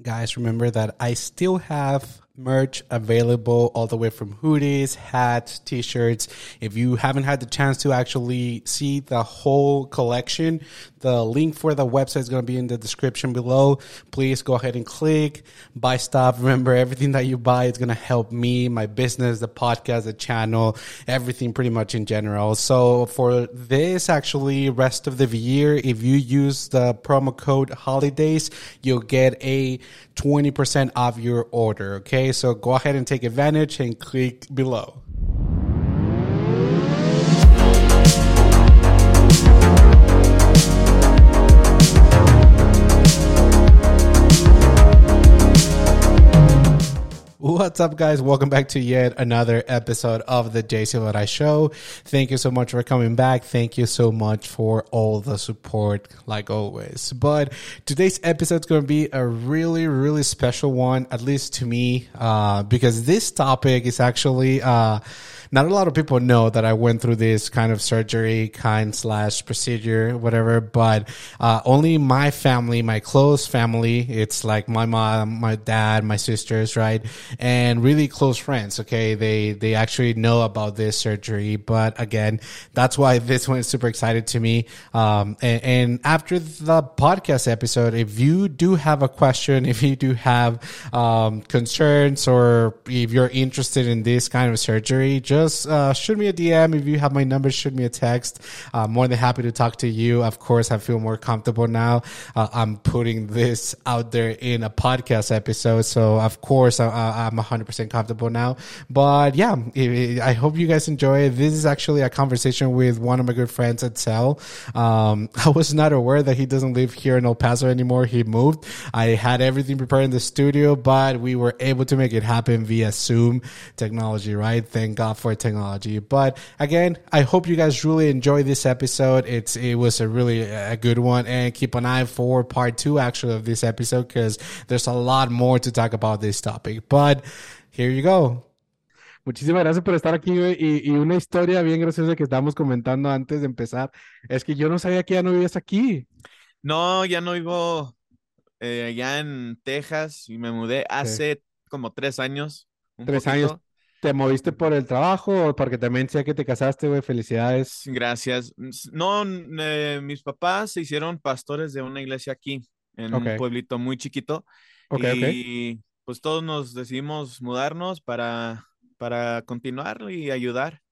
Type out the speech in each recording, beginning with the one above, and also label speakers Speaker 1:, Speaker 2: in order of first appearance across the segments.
Speaker 1: Guys, remember that I still have merch available all the way from hoodies, hats, t-shirts. If you haven't had the chance to actually see the whole collection, the link for the website is going to be in the description below. Please go ahead and click, buy stuff. Remember, everything that you buy is going to help me, my business, the podcast, the channel, everything pretty much in general. So for this actually rest of the year, if you use the promo code holidays, you'll get a 20% off your order. Okay. So go ahead and take advantage and click below. What's up, guys? Welcome back to yet another episode of the JC Lorai Show. Thank you so much for coming back. Thank you so much for all the support, like always. But today's episode is going to be a really, really special one, at least to me, uh, because this topic is actually, uh, not a lot of people know that I went through this kind of surgery, kind slash procedure, whatever. But uh, only my family, my close family, it's like my mom, my dad, my sisters, right, and really close friends. Okay, they they actually know about this surgery. But again, that's why this one is super excited to me. Um, and, and after the podcast episode, if you do have a question, if you do have um, concerns, or if you're interested in this kind of surgery, just just uh, shoot me a DM. If you have my number, shoot me a text. I'm more than happy to talk to you. Of course, I feel more comfortable now. Uh, I'm putting this out there in a podcast episode. So, of course, I, am 100% comfortable now. But yeah, I hope you guys enjoy. This is actually a conversation with one of my good friends at Cell. Um, I was not aware that he doesn't live here in El Paso anymore. He moved. I had everything prepared in the studio, but we were able to make it happen via Zoom technology, right? Thank God for technology. But again, I hope you guys really enjoy this episode. It's it was a really a good one, and keep an eye for part two actually of this episode because there's a lot more to talk about this topic. But here you go. Muchísimas gracias por estar aquí, Y, y, una historia bien graciosa que estábamos comentando antes de empezar es que yo no sabía que ya no vivías aquí.
Speaker 2: No, ya no vivo eh, allá en Texas y me mudé hace como tres años.
Speaker 1: tres años. ¿Te moviste por el trabajo o porque también sé que te casaste, güey? Felicidades.
Speaker 2: Gracias. No, eh, mis papás se hicieron pastores de una iglesia aquí, en un pueblito muy chiquito. y pues todos nos decidimos mudarnos para, para continuar y ayudar.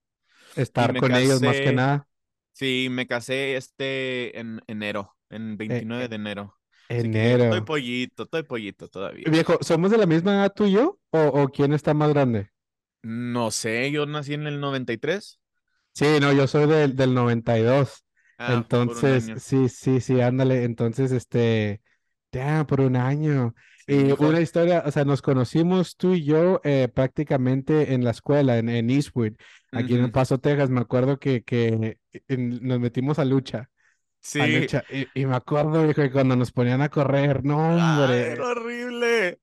Speaker 1: Estar con ellos más que nada.
Speaker 2: Sí, me casé este en enero, en 29 eh, de enero.
Speaker 1: Enero.
Speaker 2: Estoy pollito, estoy pollito todavía.
Speaker 1: Viejo, ¿somos de la misma edad tú y yo? ¿O, o quién está más grande?
Speaker 2: No sé, yo nací en el 93.
Speaker 1: Sí, no, yo soy del, del 92. Ah, Entonces, sí, sí, sí, ándale. Entonces, este, ya, por un año. y una historia, o sea, nos conocimos tú y yo eh, prácticamente en la escuela, en, en Eastwood, aquí en El Paso, Texas. Me acuerdo que, que nos metimos a lucha. Sí. Y, me acuerdo, que cuando nos ponían a correr, no, hombre.
Speaker 2: era horrible.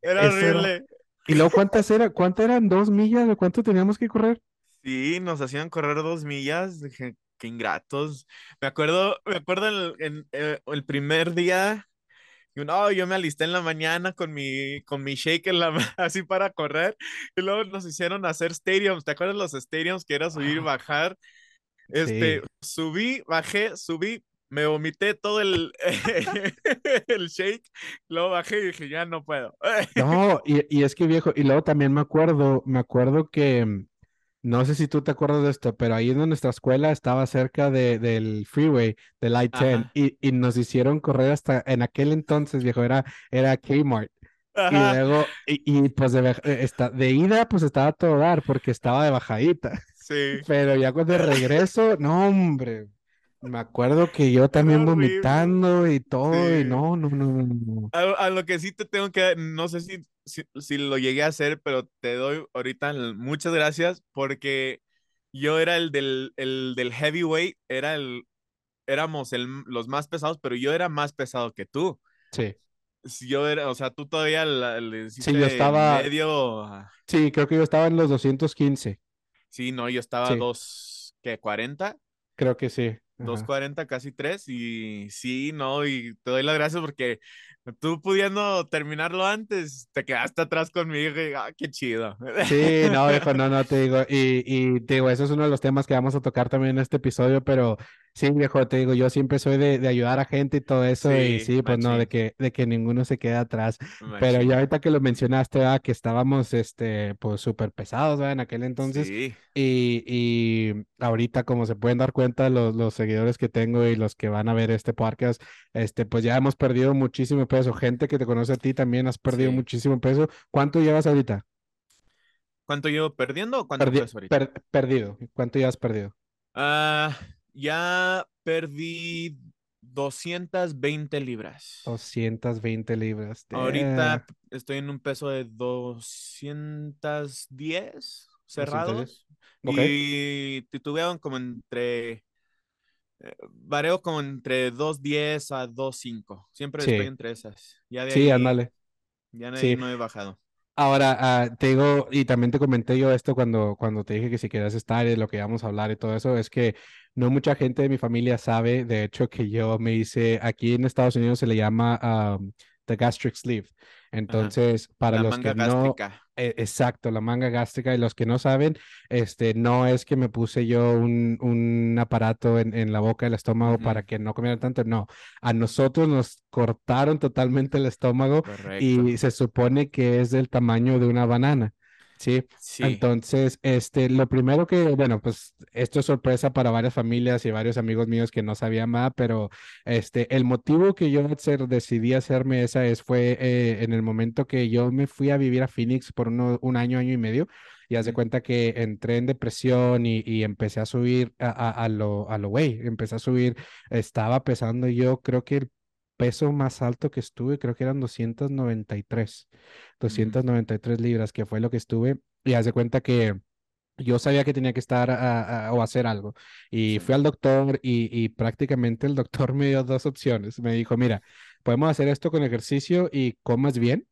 Speaker 2: Era horrible.
Speaker 1: ¿Y luego cuántas era? ¿Cuántas eran? ¿Dos millas? ¿O cuánto teníamos que correr?
Speaker 2: Sí, nos hacían correr dos millas. Dije, qué ingratos. Me acuerdo, me acuerdo el, en, eh, el primer día. No, yo me alisté en la mañana con mi, con mi shake en la, así para correr. Y luego nos hicieron hacer stadiums. ¿Te acuerdas los stadiums que era subir y bajar? Este, subí, bajé, subí, me vomité todo el, el shake, luego bajé y dije, ya no puedo.
Speaker 1: no, y, y, es que viejo, y luego también me acuerdo, me acuerdo que, mm, no sé si tú te acuerdas de esto, pero ahí en nuestra escuela estaba cerca de, del freeway, del I-10, y, y, nos hicieron correr hasta, en aquel entonces, viejo, era, era Kmart. Y luego, y, y pues de, eh, de ida, pues estaba todo dar porque estaba de bajadita.
Speaker 2: Sí.
Speaker 1: Pero ya cuando regreso, no, hombre. Me acuerdo que yo también vomitando y todo, y no, no, no, no.
Speaker 2: A, lo que sí te tengo que, no sé si, si, lo llegué a hacer, pero te doy ahorita muchas gracias porque yo era el del, el del heavyweight, era el, éramos el, los más pesados, pero yo era más pesado que tú.
Speaker 1: Sí.
Speaker 2: Yo era, o sea, tú todavía le
Speaker 1: sí, yo estaba,
Speaker 2: medio.
Speaker 1: Sí, creo que yo estaba en los 215.
Speaker 2: Sí, no, yo estaba a dos, ¿qué? ¿40?
Speaker 1: Creo que sí.
Speaker 2: 2.40, casi 3. Y sí, no, y te doy las gracias porque Tú pudiendo terminarlo antes, te quedaste atrás conmigo y ah, qué chido.
Speaker 1: Sí, no, viejo, no, no, te digo, y, y te digo, eso es uno de los temas que vamos a tocar también en este episodio, pero sí, viejo, te digo, yo siempre soy de, de ayudar a gente y todo eso, y
Speaker 2: Sí,
Speaker 1: pues no, de que, de que ninguno se quede atrás, pero ya ahorita que lo mencionaste, ¿verdad? que estábamos, este, pues súper pesados, ¿verdad? En aquel entonces,
Speaker 2: Sí,
Speaker 1: y, y ahorita, como se pueden dar cuenta los, los seguidores que tengo y los que van a ver este podcast, este, pues ya hemos perdido muchísimo peso, gente que te conoce a ti también has perdido
Speaker 2: sí.
Speaker 1: muchísimo peso, ¿cuánto llevas ahorita?
Speaker 2: ¿Cuánto llevo perdiendo o cuánto
Speaker 1: Perdi-
Speaker 2: ahorita?
Speaker 1: per- perdido. ¿Cuánto ya has perdido?
Speaker 2: Ah, ya perdí 220 libras.
Speaker 1: 220 libras.
Speaker 2: Ahorita
Speaker 1: Damn.
Speaker 2: estoy en un peso de 210
Speaker 1: 210.
Speaker 2: cerrados
Speaker 1: Ok.
Speaker 2: y titubeo como entre, eh, vareo como entre 210 a 25. Siempre estoy
Speaker 1: Sí,
Speaker 2: entre esas. Ya de
Speaker 1: sí,
Speaker 2: ahí,
Speaker 1: ándale.
Speaker 2: ya de ahí
Speaker 1: Sí.
Speaker 2: no he bajado.
Speaker 1: Ahora, ah, te digo, y también te comenté yo esto cuando, cuando te dije que si querías estar y lo que íbamos a hablar y todo eso, es que no mucha gente de mi familia sabe, de hecho, que yo me hice, aquí en Estados Unidos se le llama um, the gastric sleeve.
Speaker 2: Ajá.
Speaker 1: Entonces, para
Speaker 2: La
Speaker 1: los que
Speaker 2: manga
Speaker 1: no,
Speaker 2: gástrica.
Speaker 1: eh, exacto, la manga gástrica, y los que no saben, este, no es que me puse yo un, un aparato en, en la boca del estómago para
Speaker 2: Ujú,
Speaker 1: que no comiera tanto, no, a nosotros nos cortaron totalmente el estómago
Speaker 2: Correcto.
Speaker 1: y se supone que es del tamaño de una banana, ¿sí?
Speaker 2: Sí.
Speaker 1: Entonces, este, lo primero que, bueno, pues esto es sorpresa para varias familias y varios amigos míos que no sabían nada, pero este, el motivo que yo decidí hacerme esa es fue eh, en el momento que yo me fui a vivir a Phoenix por uno- un año, año y medio, y
Speaker 2: ujú,
Speaker 1: cuenta que entré en depresión y, y empecé a subir a, a, a lo, a lo güey, empecé a subir, estaba pesando yo, creo que el peso más alto que estuve, creo que eran 293,
Speaker 2: ujú,
Speaker 1: 293 libras, que fue lo que estuve, y haz de cuenta que yo sabía que tenía que estar a- a- o hacer algo. Y fui al doctor y, y prácticamente el doctor me dio dos opciones. Me dijo, mira, podemos hacer esto con ejercicio y comas bien,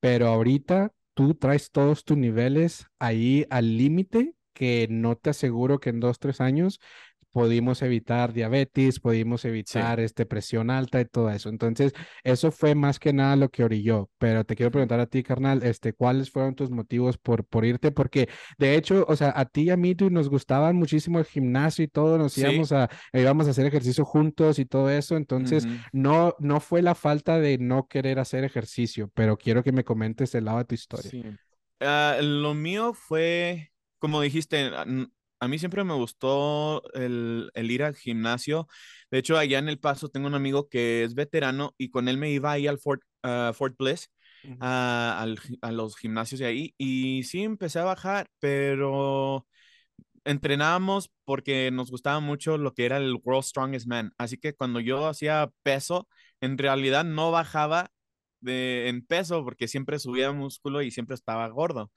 Speaker 1: pero ahorita tú traes todos tus niveles ahí al límite que no te aseguro que en dos, tres años pudimos evitar diabetes, pudimos
Speaker 2: Sí.
Speaker 1: evitar este, presión alta y todo eso. Entonces, eso fue más que nada lo que orilló. Pero te quiero preguntar a ti, carnal, este, ¿cuáles fueron tus motivos por, por irte? Porque de hecho, o sea, a ti y a mí tú, nos gustaban muchísimo el gimnasio y todo, nos
Speaker 2: Sí.
Speaker 1: íbamos a, íbamos a hacer ejercicio juntos y todo eso. Entonces, no, no fue la falta de no querer hacer ejercicio, pero quiero que me comentes el lado de tu historia.
Speaker 2: Sí. Ah, lo mío fue, como dijiste, a, mí siempre me gustó el, el ir al gimnasio. De hecho, allá en El Paso tengo un amigo que es veterano y con él me iba ahí al Fort, ah, Fort Bliss, ah, al a los gimnasios de ahí. Y sí, empecé a bajar, pero entrenábamos porque nos gustaba mucho lo que era el World Strongest Man. Así que cuando yo hacía peso, en realidad no bajaba de, en peso porque siempre subía músculo y siempre estaba gordo.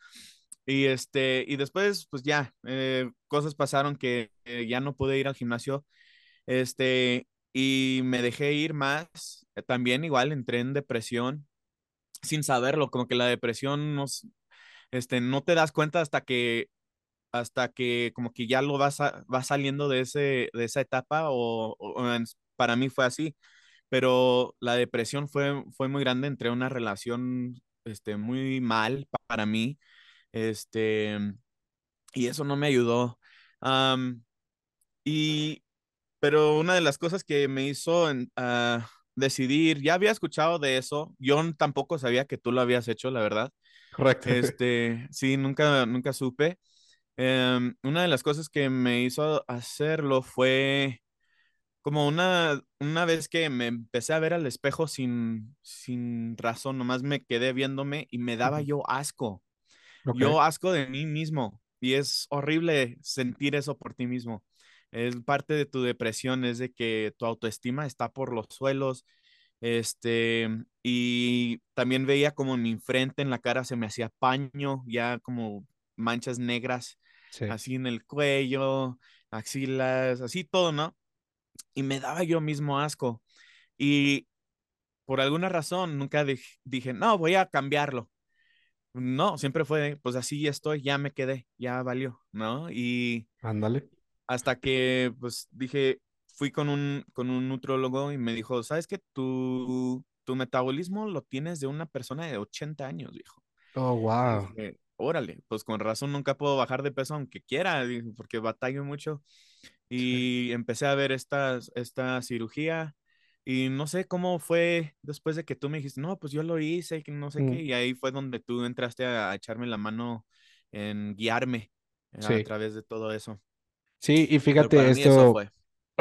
Speaker 2: Y este, y después, pues ya, eh, cosas pasaron que eh, ya no pude ir al gimnasio. Este, y me dejé ir más. Eh, También igual entré en depresión sin saberlo, como que la depresión nos, este, no te das cuenta hasta que hasta que como que ya lo vas, a- vas saliendo de, ese, de esa etapa o, para mí fue así, pero la depresión fue, fue muy grande, entré en una relación este, muy mal pa- para mí, este, y eso no me ayudó. Y, pero una de las cosas que me hizo en- ah, decidir, ya había escuchado de eso, yo tampoco sabía que tú lo habías hecho, la verdad.
Speaker 1: Correcto.
Speaker 2: Este, sí, nunca, nunca supe. Em, una de las cosas que me hizo hacerlo fue como una, una vez que me empecé a ver al espejo sin, sin razón, nomás me quedé viéndome y me daba yo asco, Yo asco de mí mismo y es horrible sentir eso por ti mismo. Es parte de tu depresión, es de que tu autoestima está por los suelos, este, y también veía como en mi frente, en la cara se me hacía paño, ya como manchas negras
Speaker 1: sí,
Speaker 2: así en el cuello, axilas, así todo, ¿no? Y me daba yo mismo asco. Y por alguna razón nunca dij- dije, no, voy a cambiarlo. No, siempre fue, pues así ya estoy, ya me quedé, ya valió, ¿no? Y
Speaker 1: ándale.
Speaker 2: hasta que, pues dije, fui con un, con un nutrólogo y me dijo, ¿sabes qué? Tu, tu metabolismo lo tienes de una persona de 80 años, viejo.
Speaker 1: Oh, wow.
Speaker 2: dije, órale, pues con razón nunca puedo bajar de peso aunque quiera, porque batallo mucho.
Speaker 1: Sí.
Speaker 2: Y empecé a ver esta, esta cirugía y no sé cómo fue después de que tú me dijiste, no, pues yo lo hice y que no sé
Speaker 1: Mm,
Speaker 2: qué, y ahí fue donde tú entraste a, a echarme la mano en guiarme eh, a
Speaker 1: sí.
Speaker 2: través de todo eso.
Speaker 1: Sí, y fíjate, esto,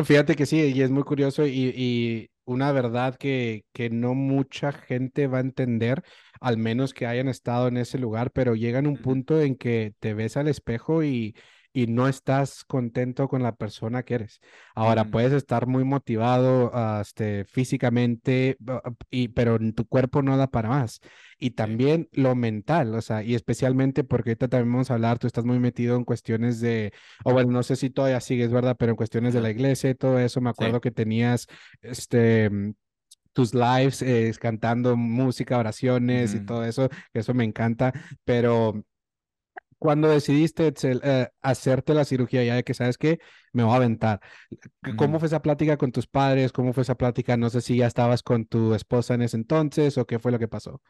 Speaker 1: fíjate que sí, y es muy curioso y, y una verdad que, que no mucha gente va a entender, al menos que hayan estado en ese lugar, pero llegan un
Speaker 2: Ujú,
Speaker 1: punto en que te ves al espejo y, y no estás contento con la persona que eres. Ahora,
Speaker 2: ujú,
Speaker 1: puedes estar muy motivado, ah, este, físicamente, ah, y, pero tu cuerpo no da para más. Y
Speaker 2: sí.
Speaker 1: también lo mental, o sea, y especialmente porque ahorita también vamos a hablar, tú estás muy metido en cuestiones de o bueno, no sé si todavía sigues, ¿verdad? Pero en cuestiones de la iglesia y todo eso, me
Speaker 2: sí.
Speaker 1: acuerdo que tenías este mm, tus lives eh, cantando música, oraciones y
Speaker 2: ujú,
Speaker 1: todo eso, que eso me encanta, pero cuando decidiste Etzel, eh, hacerte la cirugía, ya de que sabes que me voy a aventar, ¿cómo
Speaker 2: ujú.
Speaker 1: fue esa plática con tus padres? ¿Cómo fue esa plática? No sé si ya estabas con tu esposa en ese entonces o qué fue lo que pasó.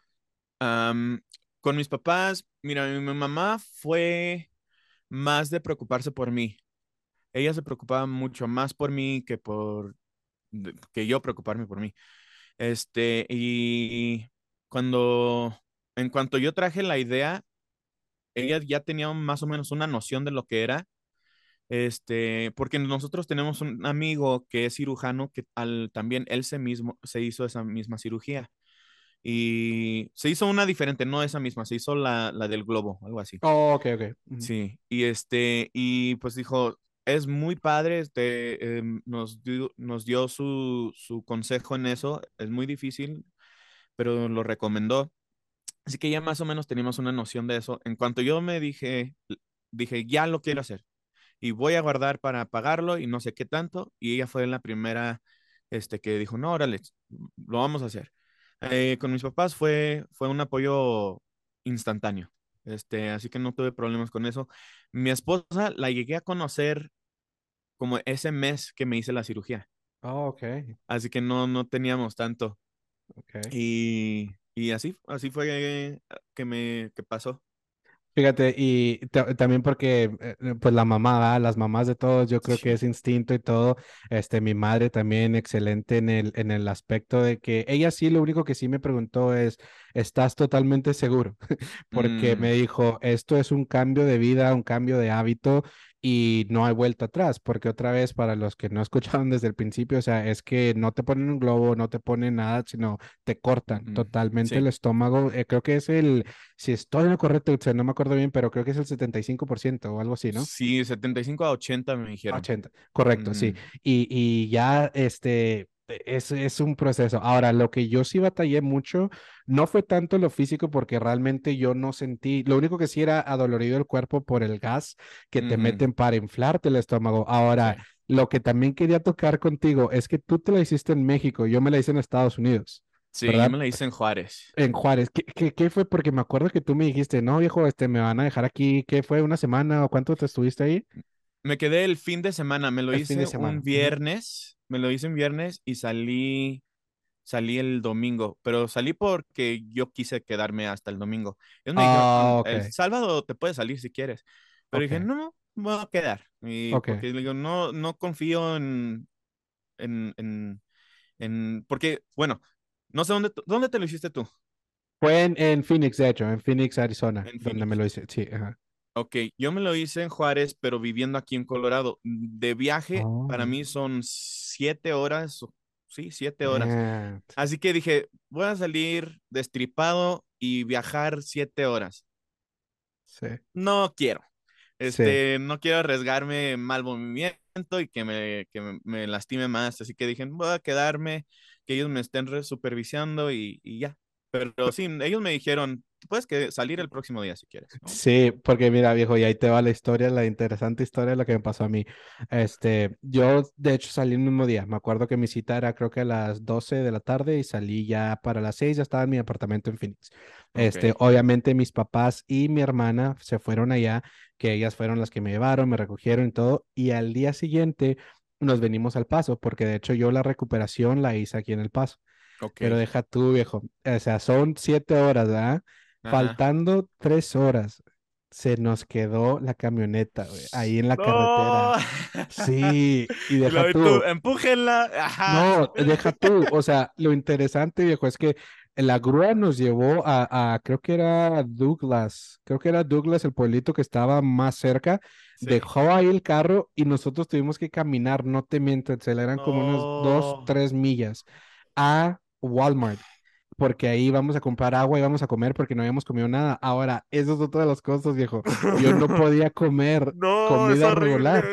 Speaker 2: Am, con mis papás, mira, mi mamá fue más de preocuparse por mí. Ella se preocupaba mucho más por mí que por que yo preocuparme por mí. Este, y cuando, en cuanto yo traje la idea, ella ya tenía más o menos una noción de lo que era. Este, porque nosotros tenemos un amigo que es cirujano que al, también él se mismo se hizo esa misma cirugía y se hizo una diferente, no esa misma, se hizo la, la del globo, algo así.
Speaker 1: Oh, ok, ok.
Speaker 2: Sí, y este, y pues dijo, es muy padre, este, em, nos dio, nos dio su, su consejo en eso, es muy difícil, pero lo recomendó. Así que ya más o menos teníamos una noción de eso. En cuanto yo me dije, dije, ya lo quiero hacer y voy a guardar para pagarlo y no sé qué tanto. Y ella fue la primera, este, que dijo, no, órale, lo vamos a hacer. Eh, con mis papás fue, fue un apoyo instantáneo. Este, así que no tuve problemas con eso. Mi esposa la llegué a conocer como ese mes que me hice la cirugía.
Speaker 1: Oh, ok,
Speaker 2: Así que no, no teníamos tanto.
Speaker 1: ok.
Speaker 2: Y, y así, así fue que me que pasó.
Speaker 1: Fíjate, y ta- también porque, eh, eh, pues la mamá, ¿verdad? Las mamás de todos, yo creo que es instinto y todo. Este, mi madre también excelente en el, en el aspecto de que ella sí, lo único que sí me preguntó es, ¿estás totalmente seguro? Porque
Speaker 2: Mm,
Speaker 1: me dijo, esto es un cambio de vida, un cambio de hábito y no hay vuelta atrás, porque otra vez, para los que no escucharon desde el principio, o sea, es que no te ponen un globo, no te ponen nada, sino te cortan totalmente el estómago. Eh, creo que es el si estoy en lo correcto, o sea, no me acuerdo bien, pero creo que es el 75% o algo así, ¿no?
Speaker 2: Sí, 75 a 80 me dijeron.
Speaker 1: 80, correcto, sí. Y, y ya, este, es, es un proceso. Ahora, lo que yo sí batallé mucho, no fue tanto lo físico, porque realmente yo no sentí, lo único que sí era adolorido el cuerpo por el gas que te meten para inflarte el estómago.
Speaker 2: Sí.
Speaker 1: Ahora, lo que también quería tocar contigo es que tú te la hiciste en México, yo me la hice en Estados Unidos.
Speaker 2: Sí, yo
Speaker 1: ¿Verdad?
Speaker 2: me la hice en Juárez.
Speaker 1: En Juárez, ¿qué, qué, qué fue? Porque me acuerdo que tú me dijiste, no, viejo, este, me van a dejar aquí, ¿qué fue? ¿Una semana o cuánto te estuviste ahí?
Speaker 2: Me quedé el fin de semana, me lo
Speaker 1: El
Speaker 2: hice un viernes, me lo hice un viernes y salí, salí el domingo, pero salí porque yo quise quedarme hasta el domingo. Me dijeron,
Speaker 1: Ah,
Speaker 2: el sábado te puedes salir si quieres, pero dije, no, me voy a quedar. Y
Speaker 1: ok.
Speaker 2: porque digo, no, no confío en, en, en, en, porque, bueno, no sé dónde, dónde te lo hiciste tú,
Speaker 1: Fue en, en Phoenix, de hecho, en Phoenix, Arizona,
Speaker 2: en
Speaker 1: donde me
Speaker 2: Phoenix.
Speaker 1: lo hice. Sí, ajá.
Speaker 2: Ok, yo me lo hice en Juárez, pero viviendo aquí en Colorado. De viaje, para
Speaker 1: Oh,
Speaker 2: mí son siete horas, sí, siete horas.
Speaker 1: man.
Speaker 2: Así que dije, voy a salir destripado y viajar siete horas.
Speaker 1: Sí,
Speaker 2: No quiero.
Speaker 1: sí.
Speaker 2: Este, no quiero arriesgarme mal movimiento y que me, que me, me lastime más. Así que dije, voy a quedarme, que ellos me estén supervisando y, y ya. Pero sí, ellos me dijeron, puedes que salir el próximo día si quieres, ¿no?
Speaker 1: Sí, porque mira, viejo, y ahí te va la historia, la interesante historia de lo que me pasó a mí. Este, yo de hecho salí el mismo día. Me acuerdo que mi cita era creo que a las 12 de la tarde y salí ya para las 6, ya estaba en mi apartamento en Phoenix. Este,
Speaker 2: Ok.
Speaker 1: obviamente mis papás y mi hermana se fueron allá, que ellas fueron las que me llevaron, me recogieron y todo, y al día siguiente nos venimos al Paso, porque de hecho yo la recuperación la hice aquí en El Paso.
Speaker 2: Ok.
Speaker 1: Pero deja tú, viejo. O sea, son siete horas, ¿verdad?
Speaker 2: Ajá.
Speaker 1: Faltando tres horas, se nos quedó la camioneta, güey, ahí en la carretera. Sí, y deja tú.
Speaker 2: tú, empújenla. Ajá.
Speaker 1: No, deja tú. O sea, lo interesante, viejo, es que la grúa nos llevó a, a, creo que era Douglas, creo que era Douglas, el pueblito que estaba más cerca.
Speaker 2: Sí.
Speaker 1: Dejó ahí el carro y nosotros tuvimos que caminar, no te miento, Excel, eran como unos dos, tres millas a Walmart. Porque ahí íbamos a comprar agua y íbamos a comer porque no habíamos comido nada. Ahora, eso es otra de las cosas, viejo. Yo no podía comer
Speaker 2: No,
Speaker 1: comida regular.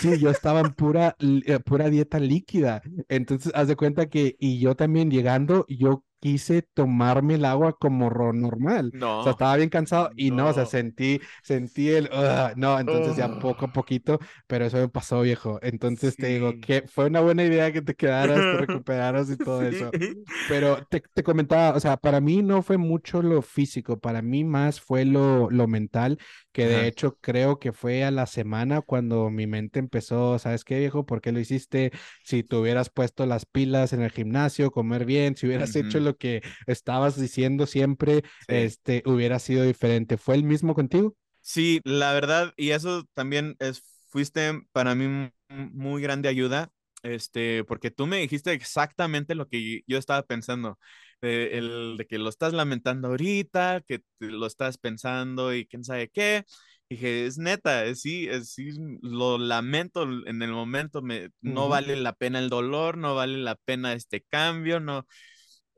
Speaker 1: Sí, yo estaba en pura, eh, pura dieta líquida. Entonces, haz de cuenta que, y yo también llegando, yo quise tomarme el agua como normal. O sea,
Speaker 2: No.
Speaker 1: estaba bien cansado y no, o sea,
Speaker 2: No.
Speaker 1: sentí, sentí el, "Ugh", no, entonces ya poco a poquito, pero eso me pasó, viejo. Entonces te digo
Speaker 2: Sí.
Speaker 1: que fue una buena idea que te quedaras, te recuperaras y todo eso.
Speaker 2: Sí.
Speaker 1: Pero te, te comentaba, o sea, para mí no fue mucho lo físico, para mí más fue lo, lo mental, que de
Speaker 2: Ajá.
Speaker 1: hecho creo que fue a la semana cuando mi mente empezó, ¿sabes qué, viejo? ¿Por qué lo hiciste? Si te hubieras puesto las pilas en el gimnasio, comer bien, si hubieras hecho
Speaker 2: Ujú.
Speaker 1: Lo que estabas diciendo siempre,
Speaker 2: Sí.
Speaker 1: este, hubiera sido diferente. ¿Fue el mismo contigo?
Speaker 2: Sí, la verdad, y eso también es, fuiste para mí mu- muy grande ayuda, este, porque tú me dijiste exactamente lo que yo estaba pensando, de, el, de que lo estás lamentando ahorita, que lo estás pensando y quién sabe qué. Dije, es neta, es, sí, es, sí, lo lamento en el momento, me, no
Speaker 1: Ujú,
Speaker 2: vale la pena el dolor, no vale la pena este cambio, no,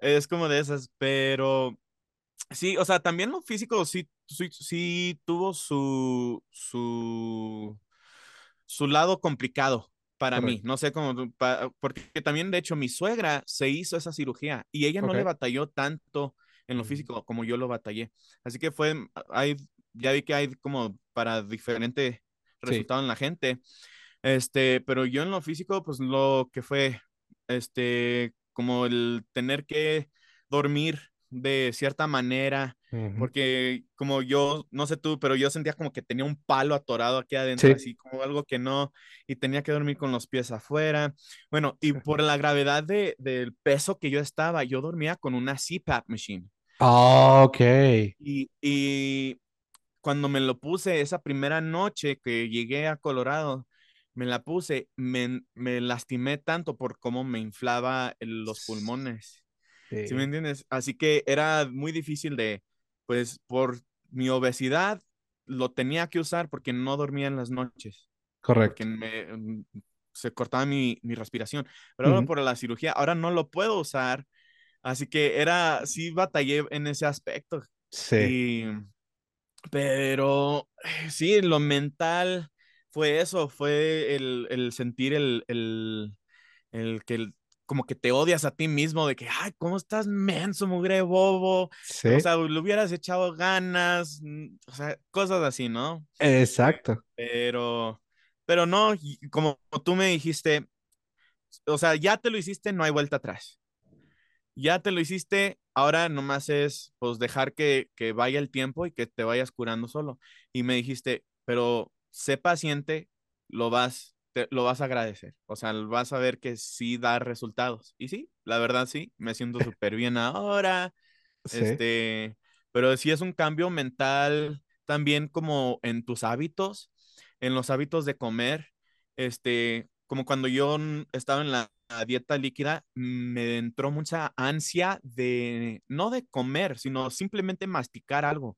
Speaker 2: es como de esas, pero... Sí, o sea, también lo físico sí, sí, sí tuvo su, su, su lado complicado para mí. No sé cómo, porque también, de hecho, mi suegra se hizo esa cirugía y ella no le batalló tanto en lo
Speaker 1: Ujú,
Speaker 2: físico como yo lo batallé. Así que fue, hay, ya vi que hay como para diferente
Speaker 1: Sí,
Speaker 2: resultado en la gente. Este, pero yo en lo físico, pues lo que fue, este, como el tener que dormir de cierta manera,
Speaker 1: ujú,
Speaker 2: porque como yo, no sé tú, pero yo sentía como que tenía un palo atorado aquí adentro,
Speaker 1: Sí,
Speaker 2: así como algo que no, y tenía que dormir con los pies afuera. Bueno, y por la gravedad de, del peso que yo estaba, yo dormía con una CPAP machine.
Speaker 1: Ah, ok.
Speaker 2: Y, y cuando me lo puse esa primera noche que llegué a Colorado, me la puse, me, me lastimé tanto por cómo me inflaba el- los pulmones. ¿Sí me entiendes? Así que era muy difícil de, pues por mi obesidad, lo tenía que usar porque no dormía en las noches, porque
Speaker 1: correcto.
Speaker 2: me, mm, se cortaba mi, mi respiración. Pero ahora por la cirugía, ahora no lo puedo usar. Así que era, sí batallé en ese aspecto.
Speaker 1: Sí,
Speaker 2: Y, pero eh, sí, lo mental fue eso, fue el, el sentir el, el, el que el- como que te odias a ti mismo de que, ay, ¿cómo estás menso, mugre bobo? O
Speaker 1: sí,
Speaker 2: sea, le hubieras echado ganas, o sea, cosas así, ¿no?
Speaker 1: exacto.
Speaker 2: Pero, pero no, como tú me dijiste, o sea, ya te lo hiciste, no hay vuelta atrás. Ya te lo hiciste, ahora nomás es pues dejar que, que vaya el tiempo y que te vayas curando solo. Y me dijiste, pero sé paciente, lo vas, te- lo vas a agradecer. O sea, vas a ver que sí da resultados. Y sí, la verdad sí, me siento súper bien ahora.
Speaker 1: Sí.
Speaker 2: Este, pero sí es un cambio mental también como en tus hábitos, en los hábitos de comer. Este, como cuando yo estaba en la dieta líquida, me entró mucha ansia de, no de comer, sino simplemente masticar algo.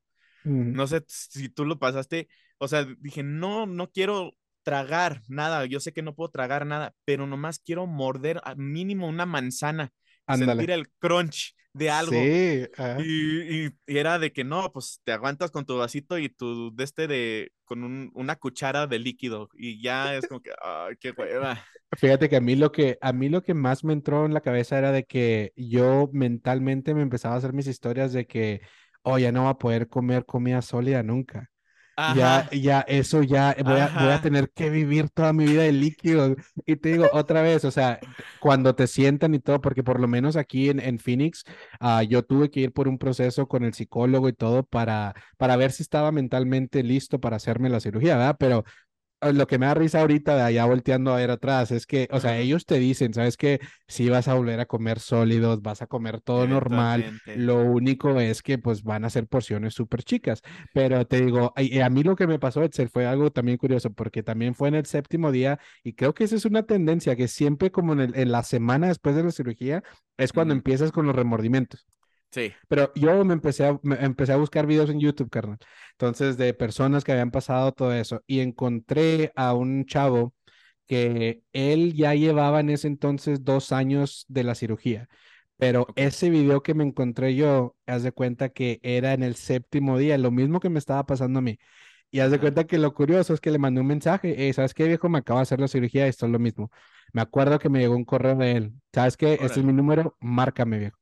Speaker 2: No sé si tú lo pasaste, o sea, dije, no, no quiero tragar nada, yo sé que no puedo tragar nada, pero nomás quiero morder al mínimo una manzana, sentir
Speaker 1: Ándale.
Speaker 2: el crunch de algo.
Speaker 1: Sí.
Speaker 2: Y, y- y era de que no, pues te aguantas con tu vasito y tu de este de, con un- una cuchara de líquido y ya es como que, ay, qué hueva.
Speaker 1: Fíjate que a mí lo que a mí lo que más me entró en la cabeza era de que yo mentalmente me empezaba a hacer mis historias de que, oh, ya no voy a poder comer comida sólida nunca. Ya,
Speaker 2: Ajá,
Speaker 1: ya, eso ya, voy a, voy a
Speaker 2: ajá,
Speaker 1: tener que vivir toda mi vida de líquidos. Y te digo otra vez, o sea, cuando te sientan y todo, porque por lo menos aquí en, en Phoenix, ah, yo tuve que ir por un proceso con el psicólogo y todo para, para ver si estaba mentalmente listo para hacerme la cirugía, ¿verdad? Pero lo que me da risa ahorita de allá volteando a ver atrás es que, o sea, ellos te dicen, ¿sabes qué? Si vas a volver a comer sólidos, vas a comer todo normal, lo único es que pues van a ser porciones súper chicas, pero te digo, y a mí lo que me pasó, Edsel, fue algo también curioso, porque también fue en el séptimo día, y creo que esa es una tendencia, que siempre como en, el- en la semana después de la cirugía, es cuando empiezas con los remordimientos.
Speaker 2: Sí.
Speaker 1: Pero yo me empecé a, me empecé a buscar videos en YouTube, carnal. Entonces, de personas que habían pasado todo eso. Y encontré a un chavo que él ya llevaba en ese entonces dos años de la cirugía. Pero ese video que me encontré yo, haz de cuenta que era en el séptimo día, lo mismo que me estaba pasando a mí. Y haz de cuenta que lo curioso es que le mandé un mensaje, "Eh, ¿sabes qué, viejo? Me acabo de hacer la cirugía, esto es lo mismo. Me acuerdo que me llegó un correo de él. ¿Sabes qué? Este es mi número, márcame, viejo.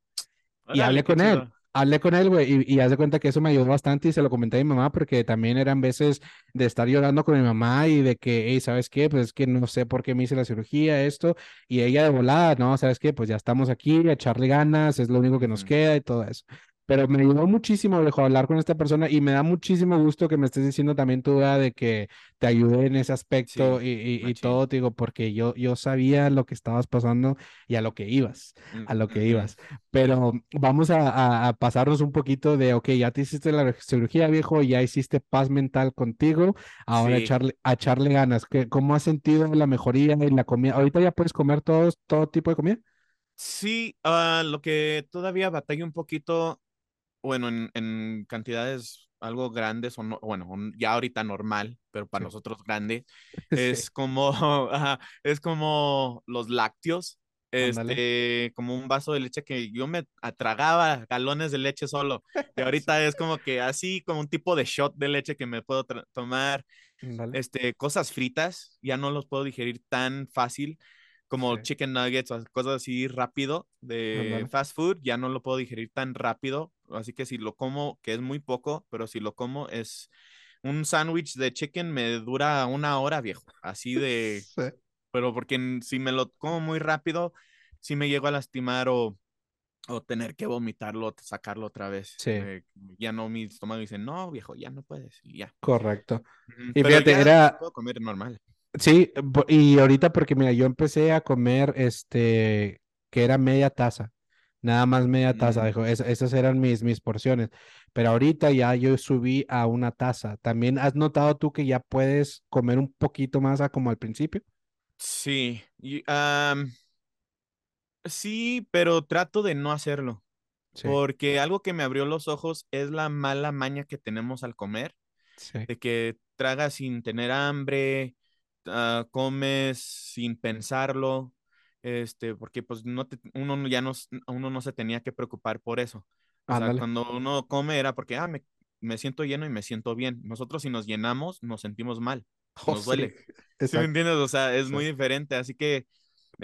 Speaker 1: Y hablé con él, hablé con él, güey, y, y haz de cuenta que eso me ayudó bastante y se lo comenté a mi mamá porque también eran veces de estar llorando con mi mamá y de que, hey, ¿sabes qué? Pues es que no sé por qué me hice la cirugía, esto, y ella de volada, no, ¿sabes qué? Pues ya estamos aquí, a echarle ganas, es lo único que nos queda y todo eso. Pero me ayudó muchísimo, viejo, hablar con esta persona y me da muchísimo gusto que me estés diciendo también tú, ¿verdad? de que te ayudé en ese aspecto
Speaker 2: Sí,
Speaker 1: y, y, y todo, te digo, porque yo, yo sabía lo que estabas pasando y a lo que ibas, a lo que ibas. Pero vamos a, a- a pasarnos un poquito de, ok, ya te hiciste la cirugía, viejo, ya hiciste paz mental contigo, ahora
Speaker 2: Sí.
Speaker 1: echarle, a echarle ganas. ¿Qué, cómo has sentido la mejoría en la comida? Ahorita ya puedes comer todos, todo tipo de comida.
Speaker 2: Sí, ah, lo que todavía batalla un poquito, bueno, en, en cantidades algo grandes, o no, bueno, un- ya ahorita normal, pero para
Speaker 1: Sí,
Speaker 2: nosotros grande,
Speaker 1: sí,
Speaker 2: es como, ajá, es como los lácteos, este, como un vaso de leche que yo me atragaba galones de leche solo, y
Speaker 1: Sí,
Speaker 2: ahorita es como que así, como un tipo de shot de leche que me puedo tomar, este, cosas fritas, ya no los puedo digerir tan fácil como
Speaker 1: Sí,
Speaker 2: chicken nuggets o cosas así rápido de
Speaker 1: ándale.
Speaker 2: fast food, ya no lo puedo digerir tan rápido, así que si lo como, que es muy poco, pero si lo como es un sándwich de chicken me dura una hora, viejo, así de,
Speaker 1: Sí,
Speaker 2: pero porque si me lo como muy rápido, sí me llego a lastimar o, o tener que vomitarlo, sacarlo otra vez.
Speaker 1: sí,
Speaker 2: Eh, ya no, mi estómago dice, no, viejo, ya no puedes, y ya.
Speaker 1: correcto. Y fíjate, era,
Speaker 2: puedo comer normal.
Speaker 1: sí, y ahorita porque mira, yo empecé a comer este, que era media taza. Nada más media taza,
Speaker 2: Mm,
Speaker 1: dijo, es- esas eran mis, mis porciones. Pero ahorita ya yo subí a una taza. ¿También has notado tú que ya puedes comer un poquito más a como al principio?
Speaker 2: sí, y, am, sí, pero trato de no hacerlo,
Speaker 1: Sí,
Speaker 2: porque algo que me abrió los ojos es la mala maña que tenemos al comer,
Speaker 1: sí,
Speaker 2: de que tragas sin tener hambre, ah, comes sin pensarlo, este, porque pues no te- uno no- ya no, uno no se tenía que preocupar por eso. O sea,
Speaker 1: ándale.
Speaker 2: cuando uno come era porque, ah, me, me siento lleno y me siento bien. Nosotros si nos llenamos, nos sentimos mal,
Speaker 1: Oh,
Speaker 2: nos
Speaker 1: sí,
Speaker 2: duele. ¿Sí me
Speaker 1: exacto.
Speaker 2: entiendes? O sea, es
Speaker 1: sí.
Speaker 2: muy diferente, así que,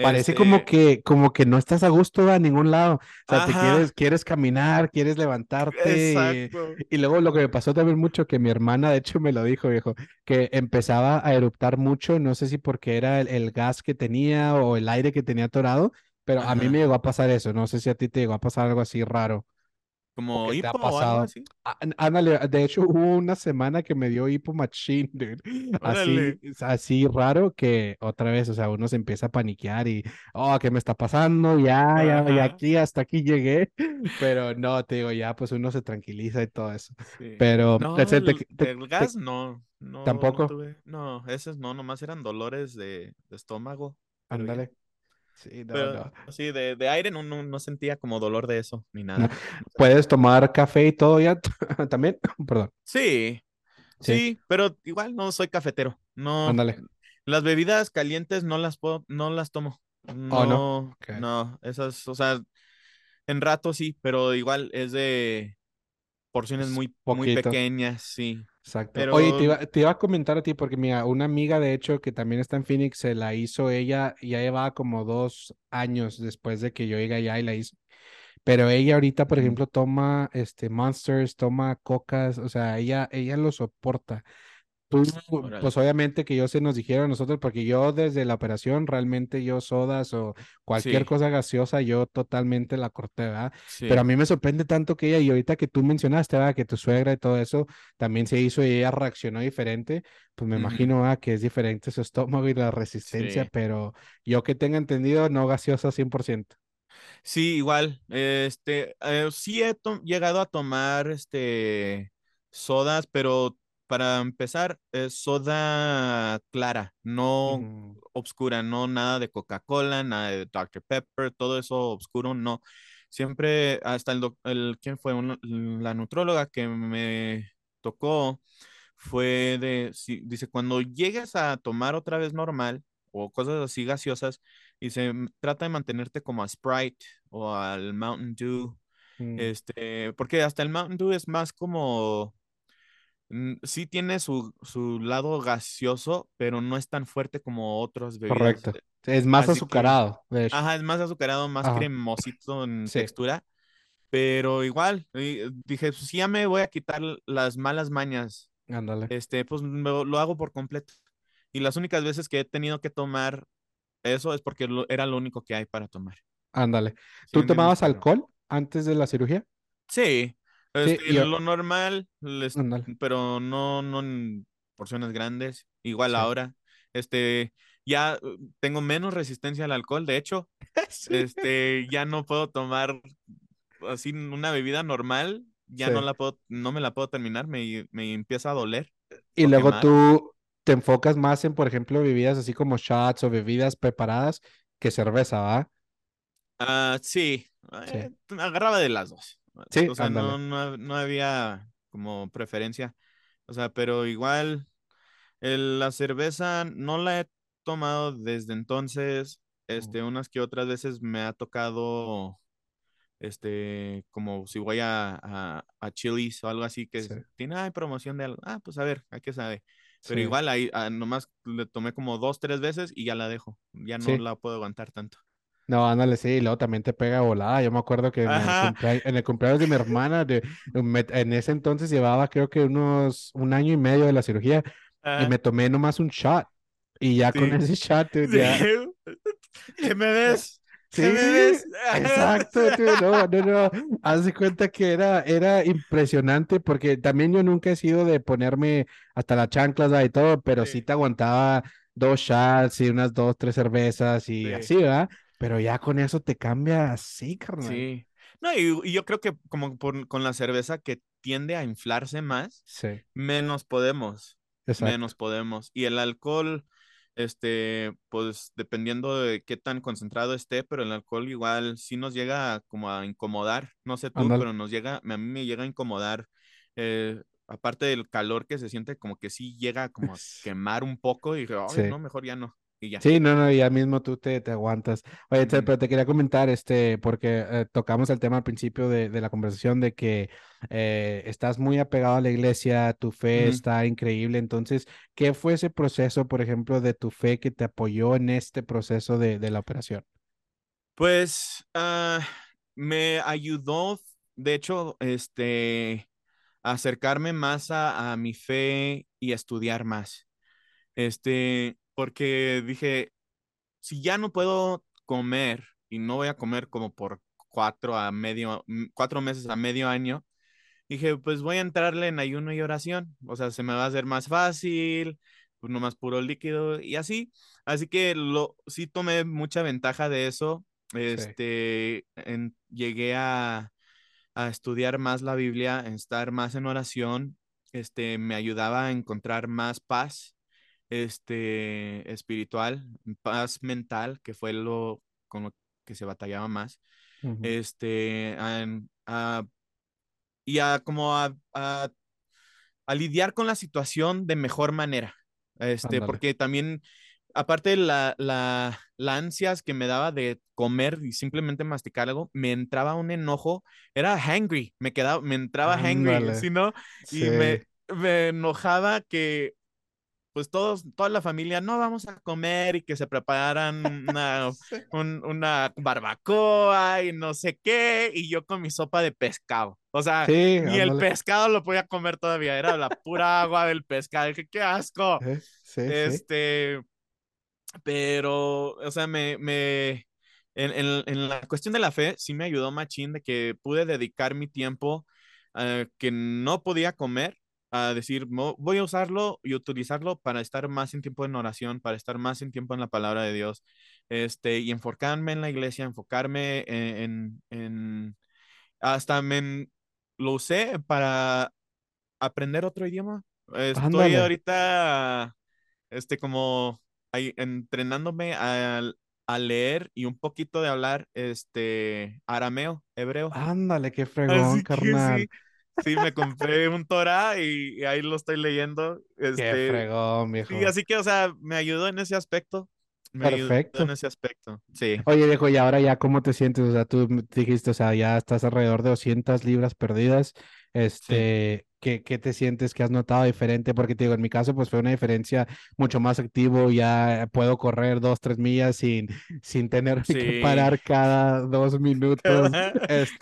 Speaker 1: Parece como
Speaker 2: este,
Speaker 1: que, como que no estás a gusto a ningún lado. O sea, te quieres,
Speaker 2: ajá,
Speaker 1: quieres caminar, quieres levantarte. Y, y luego lo que me pasó también mucho, que mi hermana, de hecho, me lo dijo, viejo, que empezaba a eruptar mucho, no sé si porque era el, el gas que tenía o el aire que tenía atorado, pero a mí me
Speaker 2: Ajá.
Speaker 1: llegó a pasar eso. No sé si a ti te llegó a pasar algo así raro
Speaker 2: Como
Speaker 1: que te ha
Speaker 2: hipo o algo
Speaker 1: pasado.
Speaker 2: así.
Speaker 1: Á- Ándale, de hecho hubo una semana que me dio hipo machine, dude. Así, raro que otra vez, o sea, uno se empieza a paniquear y, oh, ¿qué me está pasando? Ya, ya, ya
Speaker 2: Ajá.
Speaker 1: aquí, hasta aquí llegué. Pero no, te digo, ya, pues uno se tranquiliza y todo eso.
Speaker 2: Sí.
Speaker 1: Pero,
Speaker 2: No,
Speaker 1: te,
Speaker 2: el,
Speaker 1: te-
Speaker 2: el gas no, no, no
Speaker 1: tampoco,
Speaker 2: tuve. No, esos no, nomás eran dolores de, de estómago,
Speaker 1: ándale. Sí, no,
Speaker 2: Pero
Speaker 1: no.
Speaker 2: sí, de, de aire no, no, no sentía como dolor de eso, ni
Speaker 1: no.
Speaker 2: nada.
Speaker 1: Puedes tomar café y todo ya también, perdón.
Speaker 2: Sí,
Speaker 1: Sí,
Speaker 2: sí, pero igual no soy cafetero. No,
Speaker 1: ándale.
Speaker 2: las bebidas calientes no las puedo, no las tomo.
Speaker 1: Oh, no.
Speaker 2: No, no, esas, o sea, en rato sí, pero igual es de porciones
Speaker 1: Es
Speaker 2: muy, muy pequeñas, sí.
Speaker 1: Exacto. Oye, te iba, te iba a comentar a ti porque mira, una amiga de hecho que también está en Phoenix se la hizo ella, ya llevaba como dos años después de que yo llegué allá y la hizo. Pero ella ahorita, por ejemplo, toma este Monsters, toma cocas, o sea, ella, ella lo soporta. Tú, pues obviamente que yo se nos dijeron a nosotros, porque yo desde la operación realmente yo sodas o cualquier
Speaker 2: Sí,
Speaker 1: cosa gaseosa, yo totalmente la corté, ¿verdad? Pero a mí me sorprende tanto que ella, y ahorita que tú mencionaste, ¿verdad? Que tu suegra y todo eso también se hizo y ella reaccionó diferente, pues me imagino, ¿verdad? Que es diferente su estómago y la resistencia,
Speaker 2: Sí.
Speaker 1: pero yo que tenga entendido, no gaseosa 100%.
Speaker 2: Sí, igual. Este, eh, sí he llegado a tomar este sodas, pero para empezar, es soda clara, no obscura, no nada de Coca-Cola, nada de Dr. Pepper, todo eso obscuro, no. Siempre, hasta el, el ¿quién fue? Una- la nutróloga que me tocó fue de, sí, dice, cuando llegues a tomar otra vez normal o cosas así gaseosas, dice, "m- trata de mantenerte como a Sprite o al Mountain Dew,
Speaker 1: mm,
Speaker 2: este, porque hasta el Mountain Dew es más como, mm, sí tiene su, su lado gaseoso, pero no es tan fuerte como otras bebidas.
Speaker 1: correcto.
Speaker 2: eh,
Speaker 1: Es más
Speaker 2: Así
Speaker 1: azucarado,
Speaker 2: ajá, es más azucarado, más
Speaker 1: Ajá,
Speaker 2: cremosito en
Speaker 1: sí,
Speaker 2: textura, pero igual, eh, dije, pues ya me voy a quitar las malas mañas
Speaker 1: ándale,
Speaker 2: este, pues me lo, hago por completo. Y las únicas veces que he tenido que tomar eso es porque lo- era lo único que hay para tomar.
Speaker 1: ándale.
Speaker 2: ¿Sí me
Speaker 1: ¿Tú tomabas alcohol antes de la cirugía?
Speaker 2: Sí, este,
Speaker 1: y yo,
Speaker 2: lo normal, les- pero no, no en porciones grandes. Igual
Speaker 1: sí.
Speaker 2: ahora, este, ya eh, tengo menos resistencia al alcohol. De hecho,
Speaker 1: Sí.
Speaker 2: este, ya no puedo tomar así una bebida normal. Ya no la puedo, no me la puedo terminar, me, me empieza a doler
Speaker 1: Y
Speaker 2: o
Speaker 1: luego
Speaker 2: quemar.
Speaker 1: tú te enfocas más en, por ejemplo, bebidas así como shots o bebidas preparadas que cerveza, ¿va?
Speaker 2: Ah, sí,
Speaker 1: Sí.
Speaker 2: eh, agarraba de las dos.
Speaker 1: Sí,
Speaker 2: O sea, no, no, no había como preferencia. O sea, pero igual el- la cerveza no la he tomado desde entonces.
Speaker 1: Mm,
Speaker 2: Este, unas que otras veces me ha tocado, este, como si voy a, a, a Chili's o algo así que
Speaker 1: Sí,
Speaker 2: tiene ay, promoción de algo. Ah, pues a ver, hay que saber. Pero
Speaker 1: sí,
Speaker 2: igual ahí ah, nomás le tomé como dos, tres veces y ya la dejo. Ya no
Speaker 1: sí.
Speaker 2: la puedo aguantar tanto.
Speaker 1: No, ándale, sí, y luego también te pega volada. Yo me acuerdo que en el en el cumpleaños de mi hermana, de, en ese entonces llevaba creo que unos un año y medio de la cirugía y
Speaker 2: Ah,
Speaker 1: me tomé nomás un shot. Y ya con ese shot,
Speaker 2: Sí.
Speaker 1: ya,
Speaker 2: ¿Qué me ves? ¿Qué me
Speaker 1: Sí,
Speaker 2: ves?
Speaker 1: exacto, tú, no, no, no, haz de cuenta que era, era impresionante porque también yo nunca he sido de ponerme hasta las chanclas y todo, pero sí
Speaker 2: Sí,
Speaker 1: te aguantaba dos shots y unas dos, tres cervezas y
Speaker 2: sí,
Speaker 1: así, ¿verdad? Pero ya con eso te cambia así, carnal.
Speaker 2: sí. No, y, y yo creo que como por- con la cerveza que tiende a inflarse más,
Speaker 1: Sí,
Speaker 2: menos podemos,
Speaker 1: exacto,
Speaker 2: menos podemos. Y el alcohol, este, pues dependiendo de qué tan concentrado esté, pero el alcohol igual sí nos llega a, como a incomodar, no sé tú, pero nos llega, a mí me llega a incomodar, eh, aparte del calor que se siente, como que sí llega como a quemar un poco y dije, ay,
Speaker 1: Sí.
Speaker 2: no, mejor ya no, y ya.
Speaker 1: Sí, no, no, ya mismo tú te, te aguantas. Oye, pero te quería comentar, este, porque eh, tocamos el tema al principio de, de la conversación de que eh, estás muy apegado a la iglesia, tu fe está increíble. Entonces, ¿qué fue ese proceso, por ejemplo, de tu fe que te apoyó en este proceso de, de la operación?
Speaker 2: Pues ah, me ayudó, de hecho, este, acercarme más a, a mi fe y estudiar más. Este, porque dije, si ya no puedo comer y no voy a comer como por cuatro a medio, mm, cuatro meses a medio año, dije, pues voy a entrarle en ayuno y oración. O sea, se me va a hacer más fácil, pues nomás puro líquido y así. Así que lo, sí tomé mucha ventaja de eso.
Speaker 1: Sí,
Speaker 2: Este, en- llegué a, a estudiar más la Biblia, estar más en oración. Este, me ayudaba a encontrar más paz, este, espiritual, paz mental, que fue lo con lo que se batallaba más.
Speaker 1: ujú,
Speaker 2: Este, a, a y a como a, a, lidiar con la situación de mejor manera. Este,
Speaker 1: ándale.
Speaker 2: porque también, aparte de la, la, la ansias que me daba de comer y simplemente masticar algo, me entraba un enojo, era hangry, me quedaba, me entraba hangry,
Speaker 1: Ándale.
Speaker 2: ¿sí no? Y me,
Speaker 1: Sí,
Speaker 2: me enojaba que pues todos, toda la familia, no vamos a comer y que se preparan una, un- una barbacoa y no sé qué, y yo con mi sopa de pescado. O sea,
Speaker 1: Sí,
Speaker 2: ni el pescado lo podía comer todavía, era la pura agua del pescado. Dije, qué asco.
Speaker 1: Eh, Sí, sí.
Speaker 2: Este, pero, o sea, me, me, en, en- en la cuestión de la fe, sí me ayudó machín de que pude dedicar mi tiempo eh, que no podía comer a decir, "Mo- voy a usarlo y utilizarlo para estar más en tiempo en oración, para estar más en tiempo en la palabra de Dios, este, y enfocarme en la iglesia, enfocarme en, en, en- hasta me, lo usé para aprender otro idioma. Estoy ahorita, este, como ahí, entrenándome a, a leer y un poquito de hablar, este, arameo, hebreo.
Speaker 1: Ándale, qué fregón,
Speaker 2: Así
Speaker 1: carnal.
Speaker 2: sí, sí, me compré un Torah y, y ahí lo estoy leyendo.
Speaker 1: Qué
Speaker 2: Este,
Speaker 1: fregón,
Speaker 2: sí,
Speaker 1: viejo.
Speaker 2: así que, o sea, me ayudó en ese aspecto. Me ayudó en
Speaker 1: Perfecto.
Speaker 2: ese aspecto. Sí,
Speaker 1: Oye, viejo, y ahora ya, ¿cómo te sientes? O sea, tú dijiste, o sea, ya estás alrededor de 200 libras perdidas.
Speaker 2: sí,
Speaker 1: Este, ¿qué, qué te sientes? ¿Qué has notado diferente? Porque te digo, en mi caso, pues fue una diferencia mucho más activo. Ya puedo correr dos, tres millas sin, sin tener que
Speaker 2: sí.
Speaker 1: parar cada dos minutos.
Speaker 2: Cada,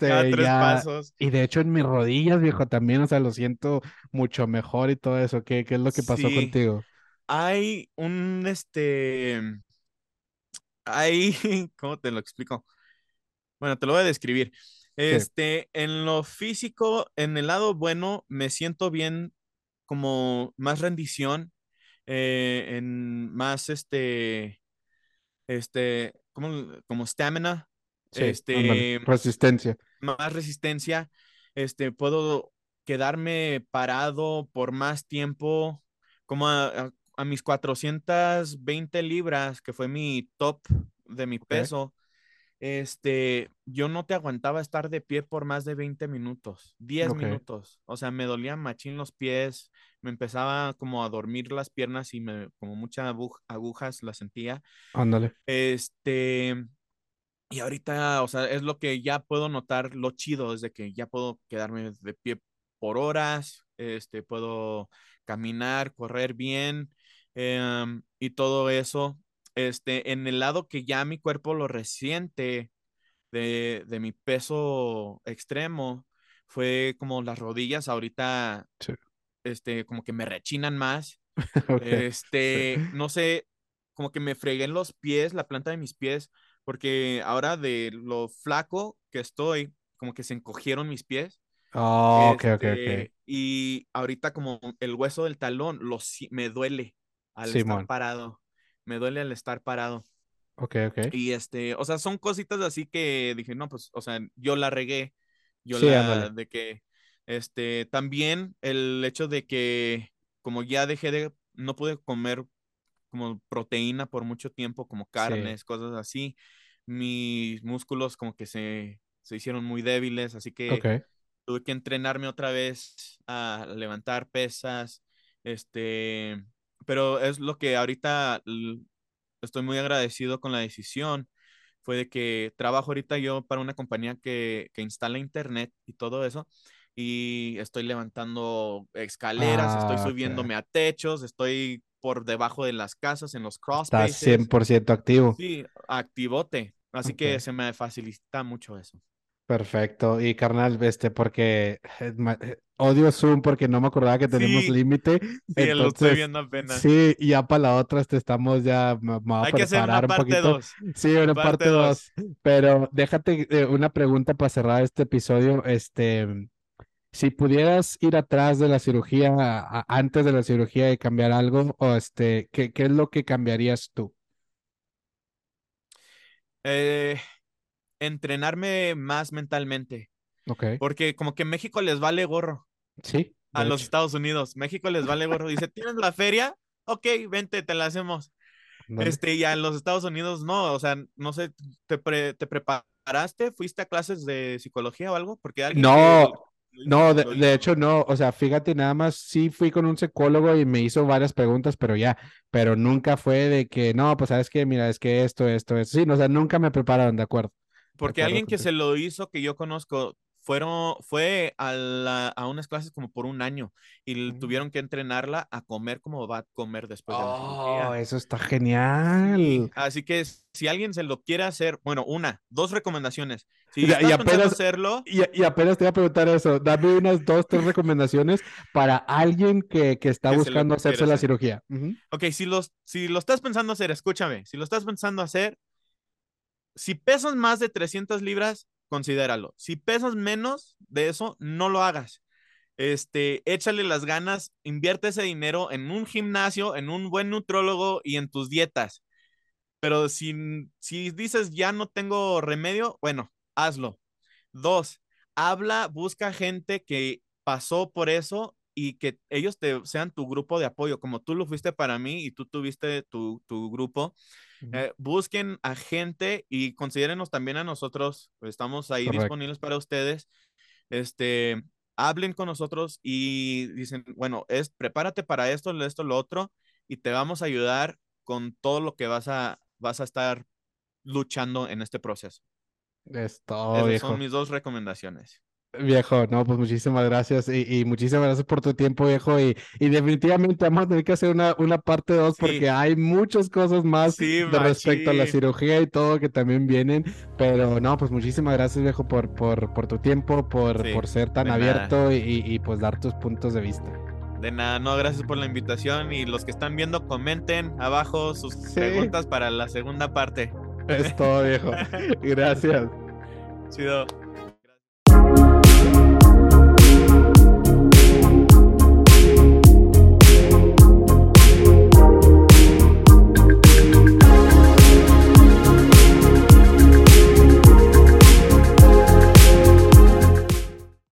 Speaker 2: cada
Speaker 1: Este,
Speaker 2: tres
Speaker 1: ya,
Speaker 2: pasos.
Speaker 1: y de hecho en mis rodillas, viejo, también, o sea, lo siento mucho mejor y todo eso. ¿Qué, qué es lo que pasó
Speaker 2: Sí,
Speaker 1: contigo?
Speaker 2: hay un, este, hay, ¿cómo te lo explico? Bueno, te lo voy a describir.
Speaker 1: Sí,
Speaker 2: Este, en lo físico, en el lado bueno, me siento bien, como más rendición, eh, en más, este, este, como, como stamina,
Speaker 1: sí,
Speaker 2: este,
Speaker 1: Resistencia.
Speaker 2: más resistencia, este, puedo quedarme parado por más tiempo, como a, a- a mis 420 libras, que fue mi top de mi peso, este, yo no te aguantaba estar de pie por más de 20 minutos, 10
Speaker 1: ok,
Speaker 2: minutos, o sea, me dolían machín los pies, me empezaba como a dormir las piernas y me, como muchas agu- agujas las sentía.
Speaker 1: ándale.
Speaker 2: Este, y ahorita, o sea, es lo que ya puedo notar, lo chido es de que ya puedo quedarme de pie por horas, este, puedo caminar, correr bien, em, y todo eso. Este, en el lado que ya mi cuerpo lo resiente de, de mi peso extremo, fue como las rodillas ahorita,
Speaker 1: Sí.
Speaker 2: este, como que me rechinan más.
Speaker 1: Sí.
Speaker 2: Este, no sé, como que me fregué en los pies, la planta de mis pies, porque ahora de lo flaco que estoy, como que se encogieron mis pies.
Speaker 1: Oh, ok, ok, ok.
Speaker 2: Este, y ahorita como el hueso del talón lo, me duele al estar parado. Me duele al estar parado.
Speaker 1: Ok, ok.
Speaker 2: Y este, o sea, son cositas así que dije, no, pues, o sea, yo la regué. Yo
Speaker 1: Sí,
Speaker 2: la,
Speaker 1: ándale.
Speaker 2: de que, este, también el hecho de que como ya dejé de, no pude comer como proteína por mucho tiempo, como
Speaker 1: Sí,
Speaker 2: carnes, cosas así, mis músculos como que se, se hicieron muy débiles, así que tuve que entrenarme otra vez a levantar pesas, este, pero es lo que ahorita estoy muy agradecido con la decisión, fue de que trabajo ahorita yo para una compañía que, que instala internet y todo eso, y estoy levantando escaleras, estoy
Speaker 1: Ah, ok.
Speaker 2: subiéndome a techos, estoy por debajo de las casas en los crawl
Speaker 1: Estás
Speaker 2: spaces,
Speaker 1: 100% activo.
Speaker 2: sí, activote, así
Speaker 1: Ok.
Speaker 2: que se me facilita mucho eso.
Speaker 1: Perfecto. Y carnal, este, porque eh, eh, odio Zoom porque no me acordaba que tenemos
Speaker 2: Sí,
Speaker 1: límite.
Speaker 2: sí, lo estoy
Speaker 1: Entonces,
Speaker 2: viendo apenas.
Speaker 1: sí, y ya para la otra este, estamos ya, me, me voy a
Speaker 2: Hay que hacer una
Speaker 1: un
Speaker 2: parte
Speaker 1: poquito.
Speaker 2: 2.
Speaker 1: Sí, una
Speaker 2: Parte
Speaker 1: parte
Speaker 2: 2.
Speaker 1: dos. Pero déjate eh, una pregunta para cerrar este episodio. Este, si pudieras ir atrás de la cirugía, a- a- antes de la cirugía y cambiar algo, o este, ¿qué, qué es lo que cambiarías tú?
Speaker 2: Eh, entrenarme más mentalmente,
Speaker 1: Ok.
Speaker 2: porque como que México les vale gorro
Speaker 1: Sí,
Speaker 2: a los. Estados Unidos. México les vale gorro. Dice, ¿tienes la feria? Ok, vente, te la hacemos. Este, y a los Estados Unidos no, o sea, no sé, ¿te, pre- te preparaste? ¿Fuiste a clases de psicología o algo? Porque alguien
Speaker 1: No, no, de, de hecho no, o sea, fíjate, nada más sí fui con un psicólogo y me hizo varias preguntas, pero ya, pero nunca fue de que, no, pues sabes que, mira, es que esto, esto, esto, sí, no, o sea, nunca me prepararon, de acuerdo,
Speaker 2: Porque alguien que se lo hizo, que yo conozco, fueron, fue a, la- a unas clases como por un año y
Speaker 1: Mm.
Speaker 2: tuvieron que entrenarla a comer como va a comer después de la
Speaker 1: Oh, eso está genial.
Speaker 2: Sí, así que si alguien se lo quiere hacer, bueno, una, dos recomendaciones. Si
Speaker 1: Y- y apenas-
Speaker 2: hacerlo,
Speaker 1: Y, y apenas te iba a preguntar eso. Dame unas dos, tres recomendaciones para alguien que, que está
Speaker 2: Que
Speaker 1: buscando hacerse la
Speaker 2: hacer.
Speaker 1: cirugía. Ujú.
Speaker 2: ok, si, los, si lo estás pensando hacer, escúchame, si lo estás pensando hacer, si pesas más de 300 libras, considéralo. Si pesas menos de eso, no lo hagas. Este, échale las ganas, invierte ese dinero en un gimnasio, en un buen nutrólogo y en tus dietas. Pero si, si dices ya no tengo remedio, bueno, hazlo. Dos, habla, busca gente que pasó por eso y que ellos te sean tu grupo de apoyo, como tú lo fuiste para mí y tú tuviste tu, tu grupo.
Speaker 1: Ujú.
Speaker 2: Eh, busquen a gente y considérenos también a nosotros. Estamos ahí
Speaker 1: Correcto.
Speaker 2: disponibles para ustedes. Este, hablen con nosotros y dicen, bueno, es prepárate para esto, esto, lo otro, y te vamos a ayudar con todo lo que vas a, vas a estar luchando en este proceso.
Speaker 1: Es todo,
Speaker 2: Esas
Speaker 1: viejo.
Speaker 2: son mis dos recomendaciones.
Speaker 1: Viejo, no, pues muchísimas gracias y, y muchísimas gracias por tu tiempo, viejo. Y, y definitivamente vamos a tener que hacer una, una parte 2
Speaker 2: Sí.
Speaker 1: porque hay muchas cosas más
Speaker 2: Sí,
Speaker 1: de respecto a la cirugía y todo que también vienen. Pero no, pues muchísimas gracias, viejo, por, por, por tu tiempo, por,
Speaker 2: Sí,
Speaker 1: por ser tan abierto y, y, pues dar tus puntos de vista.
Speaker 2: De nada, no, gracias por la invitación y los que están viendo, comenten abajo sus preguntas para la segunda parte.
Speaker 1: Es todo, viejo. Gracias.
Speaker 2: Chido. Thank you.